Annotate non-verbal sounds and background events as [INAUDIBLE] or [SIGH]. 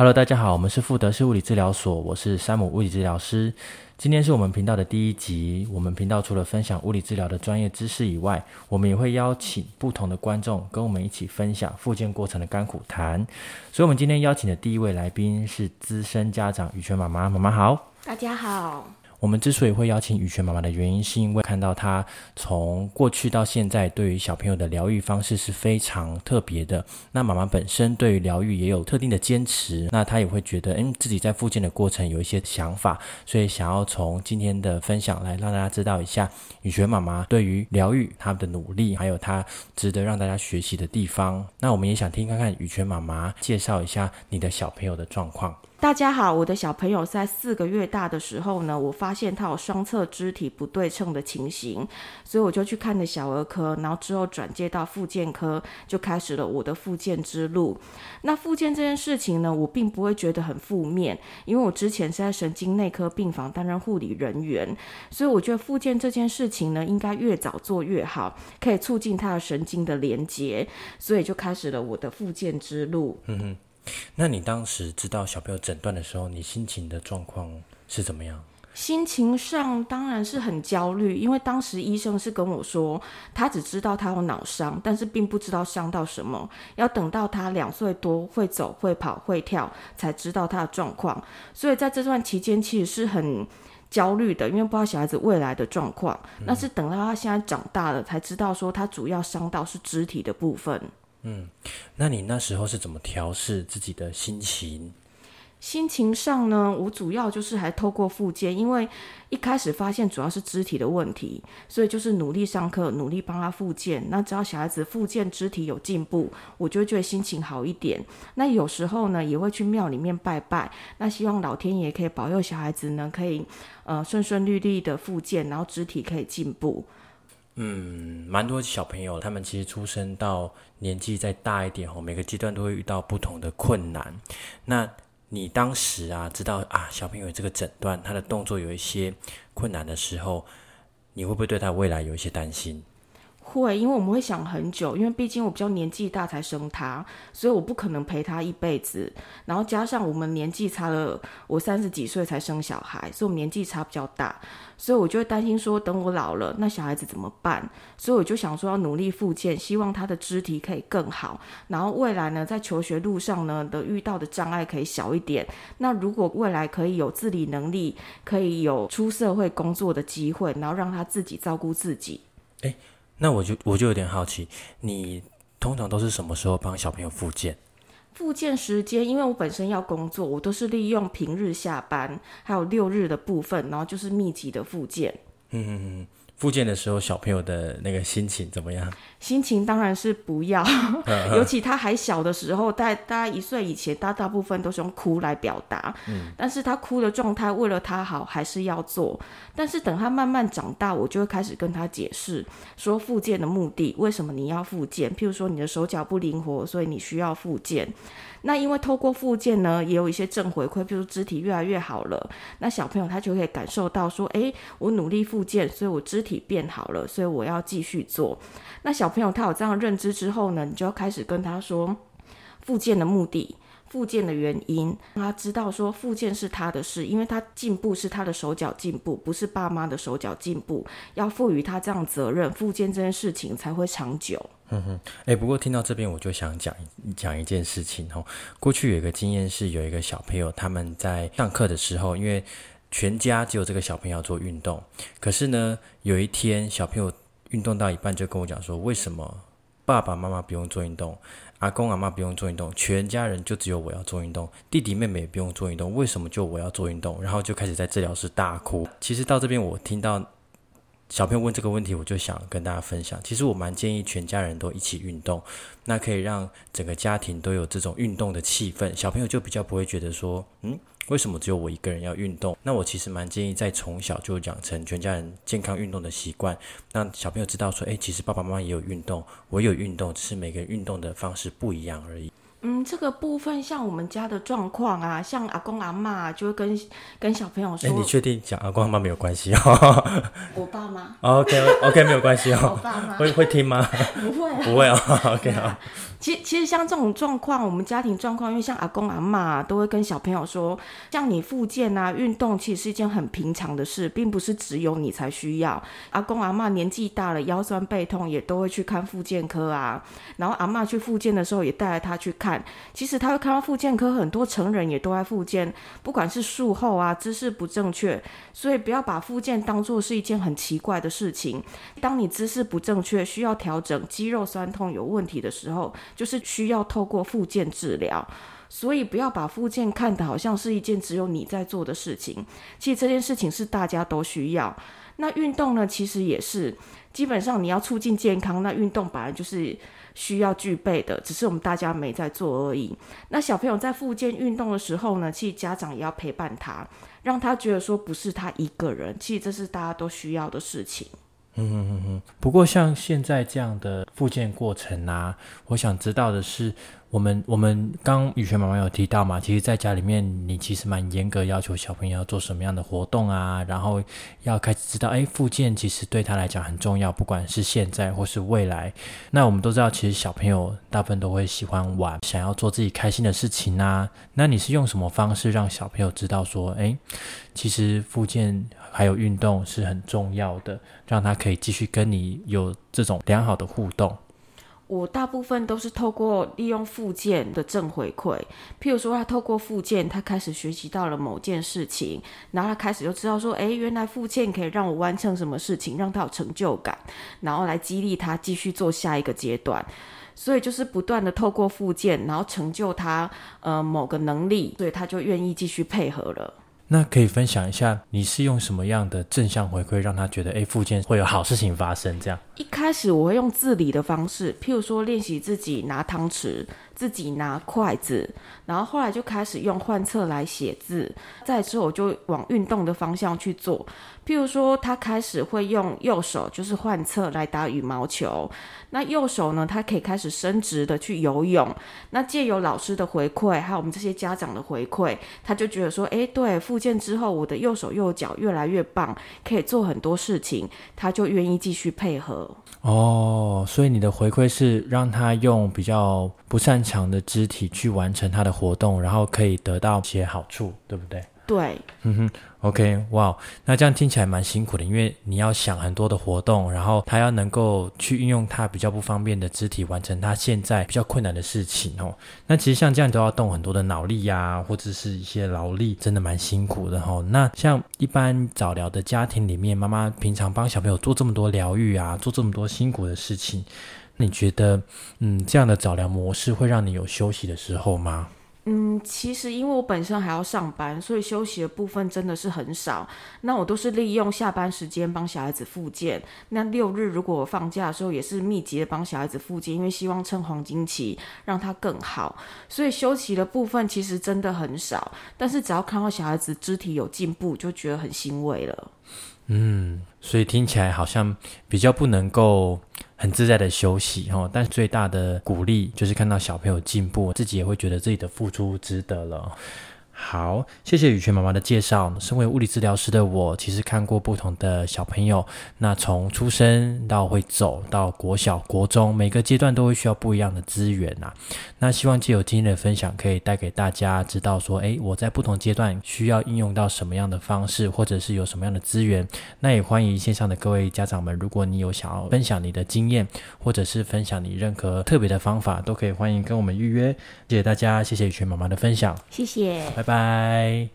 Hello，大家好，我们是富德式物理治疗所，我是山姆物理治疗师。今天是我们频道的第一集。我们频道除了分享物理治疗的专业知识以外，我们也会邀请不同的观众跟我们一起分享复健过程的甘苦谈。所以，我们今天邀请的第一位来宾是资深家长羽泉妈妈。妈妈好，大家好。我们之所以会邀请雨泉妈妈的原因，是因为看到她从过去到现在对于小朋友的疗愈方式是非常特别的。那妈妈本身对于疗愈也有特定的坚持，那她也会觉得，嗯，自己在复健的过程有一些想法，所以想要从今天的分享来让大家知道一下雨泉妈妈对于疗愈她的努力，还有她值得让大家学习的地方。那我们也想听看看雨泉妈妈介绍一下你的小朋友的状况。大家好，我的小朋友在四个月大的时候呢，我发现他有双侧肢体不对称的情形，所以我就去看了小儿科，然后之后转接到复健科，就开始了我的复健之路。那复健这件事情呢，我并不会觉得很负面，因为我之前是在神经内科病房担任护理人员，所以我觉得复健这件事情呢，应该越早做越好，可以促进他的神经的连接，所以就开始了我的复健之路。嗯哼。那你当时知道小朋友诊断的时候，你心情的状况是怎么样？心情上当然是很焦虑，因为当时医生是跟我说，他只知道他有脑伤，但是并不知道伤到什么，要等到他两岁多会走、会跑、会跳，才知道他的状况。所以在这段期间，其实是很焦虑的，因为不知道小孩子未来的状况。那是等到他现在长大了，才知道说他主要伤到是肢体的部分。嗯，那你那时候是怎么调试自己的心情？心情上呢，我主要就是还透过复健，因为一开始发现主要是肢体的问题，所以就是努力上课，努力帮他复健。那只要小孩子复健肢体有进步，我就觉得心情好一点。那有时候呢，也会去庙里面拜拜，那希望老天爷可以保佑小孩子呢，可以呃顺顺利利的复健，然后肢体可以进步。嗯，蛮多小朋友，他们其实出生到年纪再大一点哦，每个阶段都会遇到不同的困难。那你当时啊，知道啊，小朋友这个诊断，他的动作有一些困难的时候，你会不会对他未来有一些担心？会，因为我们会想很久，因为毕竟我比较年纪大才生他，所以我不可能陪他一辈子。然后加上我们年纪差了，我三十几岁才生小孩，所以我们年纪差比较大，所以我就会担心说，等我老了，那小孩子怎么办？所以我就想说要努力复健，希望他的肢体可以更好。然后未来呢，在求学路上呢的遇到的障碍可以小一点。那如果未来可以有自理能力，可以有出社会工作的机会，然后让他自己照顾自己。哎。那我就我就有点好奇，你通常都是什么时候帮小朋友复健？复健时间，因为我本身要工作，我都是利用平日下班，还有六日的部分，然后就是密集的复健。嗯嗯嗯。复健的时候，小朋友的那个心情怎么样？心情当然是不要，尤其他还小的时候，大大概一岁以前，大大部分都是用哭来表达。嗯，但是他哭的状态，为了他好，还是要做。但是等他慢慢长大，我就会开始跟他解释，说复健的目的，为什么你要复健？譬如说你的手脚不灵活，所以你需要复健。那因为透过复健呢，也有一些正回馈，譬如肢体越来越好了，那小朋友他就可以感受到说，诶，我努力复健，所以我肢体体变好了，所以我要继续做。那小朋友他有这样认知之后呢，你就要开始跟他说复健的目的。复健的原因，让他知道说复健是他的事，因为他进步是他的手脚进步，不是爸妈的手脚进步。要赋予他这样责任，复健这件事情才会长久。嗯哼，哎，不过听到这边我就想讲讲一件事情哦。过去有一个经验是，有一个小朋友他们在上课的时候，因为全家只有这个小朋友做运动，可是呢，有一天小朋友运动到一半就跟我讲说，为什么爸爸妈妈不用做运动？阿公阿妈不用做运动，全家人就只有我要做运动，弟弟妹妹也不用做运动，为什么就我要做运动？然后就开始在治疗室大哭。其实到这边我听到小朋友问这个问题，我就想跟大家分享，其实我蛮建议全家人都一起运动，那可以让整个家庭都有这种运动的气氛，小朋友就比较不会觉得说，嗯。为什么只有我一个人要运动？那我其实蛮建议在从小就养成全家人健康运动的习惯，让小朋友知道说，哎，其实爸爸妈妈也有运动，我有运动，只是每个人运动的方式不一样而已。嗯，这个部分像我们家的状况啊，像阿公阿妈就会跟跟小朋友说，哎，你确定讲阿公阿 [LAUGHS] 妈没有关系哦？我爸妈，OK OK 没有关系哦。我爸妈会会听吗？不会，不会哦。[LAUGHS] OK 啊。其，其实像这种状况，我们家庭状况，因为像阿公阿妈都会跟小朋友说，像你复健啊、运动，其实是一件很平常的事，并不是只有你才需要。阿公阿妈年纪大了，腰酸背痛，也都会去看复健科啊。然后阿妈去复健的时候，也带着他去看。其实他会看到复健科，很多成人也都在复健，不管是术后啊，姿势不正确，所以不要把复健当做是一件很奇怪的事情。当你姿势不正确，需要调整，肌肉酸痛有问题的时候。就是需要透过复健治疗，所以不要把复健看得好像是一件只有你在做的事情。其实这件事情是大家都需要。那运动呢，其实也是基本上你要促进健康，那运动本来就是需要具备的，只是我们大家没在做而已。那小朋友在复健运动的时候呢，其实家长也要陪伴他，让他觉得说不是他一个人，其实这是大家都需要的事情。嗯嗯嗯，不过像现在这样的复健过程啊，我想知道的是。我们我们刚雨璇妈妈有提到嘛，其实在家里面，你其实蛮严格要求小朋友要做什么样的活动啊，然后要开始知道，哎，复健其实对他来讲很重要，不管是现在或是未来。那我们都知道，其实小朋友大部分都会喜欢玩，想要做自己开心的事情啊。那你是用什么方式让小朋友知道说，哎，其实复健还有运动是很重要的，让他可以继续跟你有这种良好的互动？我大部分都是透过利用附件的正回馈，譬如说他透过附件，他开始学习到了某件事情，然后他开始就知道说，哎，原来附件可以让我完成什么事情，让他有成就感，然后来激励他继续做下一个阶段。所以就是不断的透过附件，然后成就他呃某个能力，所以他就愿意继续配合了。那可以分享一下，你是用什么样的正向回馈，让他觉得哎，附件会有好事情发生？这样一开始我会用自理的方式，譬如说练习自己拿汤匙。自己拿筷子，然后后来就开始用换册来写字，再之后我就往运动的方向去做。譬如说，他开始会用右手，就是换册来打羽毛球。那右手呢，他可以开始伸直的去游泳。那借由老师的回馈，还有我们这些家长的回馈，他就觉得说，哎，对，复健之后，我的右手右脚越来越棒，可以做很多事情，他就愿意继续配合。哦，所以你的回馈是让他用比较不擅长的肢体去完成他的活动，然后可以得到一些好处，对不对？对，嗯哼，OK，哇，那这样听起来蛮辛苦的，因为你要想很多的活动，然后他要能够去运用他比较不方便的肢体完成他现在比较困难的事情哦。那其实像这样都要动很多的脑力呀，或者是一些劳力，真的蛮辛苦的哈。那像一般早疗的家庭里面，妈妈平常帮小朋友做这么多疗愈啊，做这么多辛苦的事情，你觉得，嗯，这样的早疗模式会让你有休息的时候吗？嗯，其实因为我本身还要上班，所以休息的部分真的是很少。那我都是利用下班时间帮小孩子复健。那六日如果我放假的时候，也是密集的帮小孩子复健，因为希望趁黄金期让他更好。所以休息的部分其实真的很少。但是只要看到小孩子肢体有进步，就觉得很欣慰了。嗯，所以听起来好像比较不能够很自在的休息哈，但最大的鼓励就是看到小朋友进步，自己也会觉得自己的付出值得了。好，谢谢雨泉妈妈的介绍。身为物理治疗师的我，其实看过不同的小朋友，那从出生到会走到国小、国中，每个阶段都会需要不一样的资源呐。那希望借由今天的分享，可以带给大家知道说，诶，我在不同阶段需要应用到什么样的方式，或者是有什么样的资源。那也欢迎线上的各位家长们，如果你有想要分享你的经验，或者是分享你任何特别的方法，都可以欢迎跟我们预约。谢谢大家，谢谢雨泉妈妈的分享，谢谢，拜拜。拜。